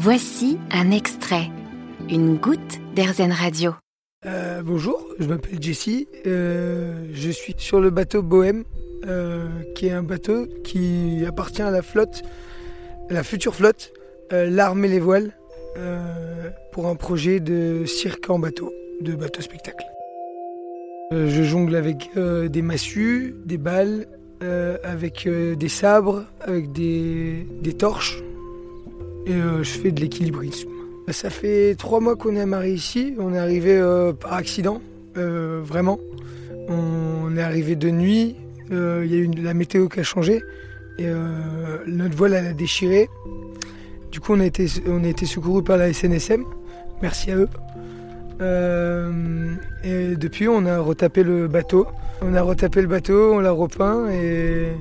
Voici un extrait, une goutte d'Airzen Radio. Euh, bonjour, je m'appelle Jessie. Euh, je suis sur le bateau Bohème, euh, qui est un bateau qui appartient à la flotte, la future flotte, l'arme et les voiles, pour un projet de cirque en bateau, de bateau spectacle. je jongle avec des massues, des balles, avec des sabres, avec des, des torches, et je fais de l'équilibrisme. Ça fait trois mois qu'on est amarré ici. On est arrivé euh, par accident, euh, vraiment. On est arrivé de nuit. Euh, il y a eu la météo qui a changé. Et notre voile a déchiré. Du coup, on a été, on a été secouru par la SNSM. Merci à eux. et depuis, on a retapé le bateau. On a retapé le bateau, on l'a repeint et,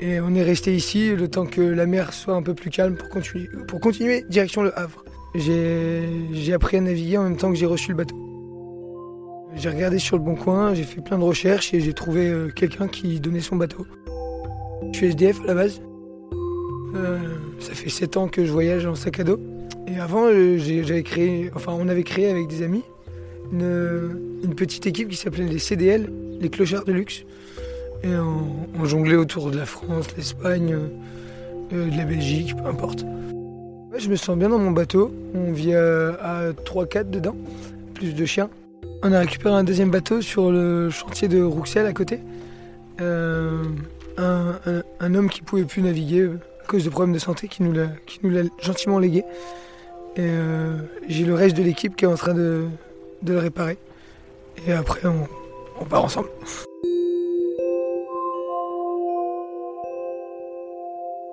et on est resté ici le temps que la mer soit un peu plus calme pour continuer, pour continuer direction le Havre. J'ai appris à naviguer en même temps que j'ai reçu le bateau. J'ai regardé sur le bon coin, j'ai fait plein de recherches et j'ai trouvé euh, quelqu'un qui donnait son bateau. Je suis SDF à la base. Euh, ça fait 7 ans que je voyage en sac à dos. Et avant, euh, j'avais créé, enfin, on avait créé avec des amis une, petite équipe qui s'appelait les CDL, les clochards de luxe. On, jonglait autour de la France, l'Espagne, de la Belgique, peu importe. Je me sens bien dans mon bateau. On vit à, 3-4 dedans, plus de chiens. On a récupéré un deuxième bateau sur le chantier de Rouxel à côté. Euh, un, homme qui pouvait plus naviguer à cause de problèmes de santé qui nous l'a gentiment légué. Euh, j'ai le reste de l'équipe qui est en train de, le réparer. Et après, on part ensemble.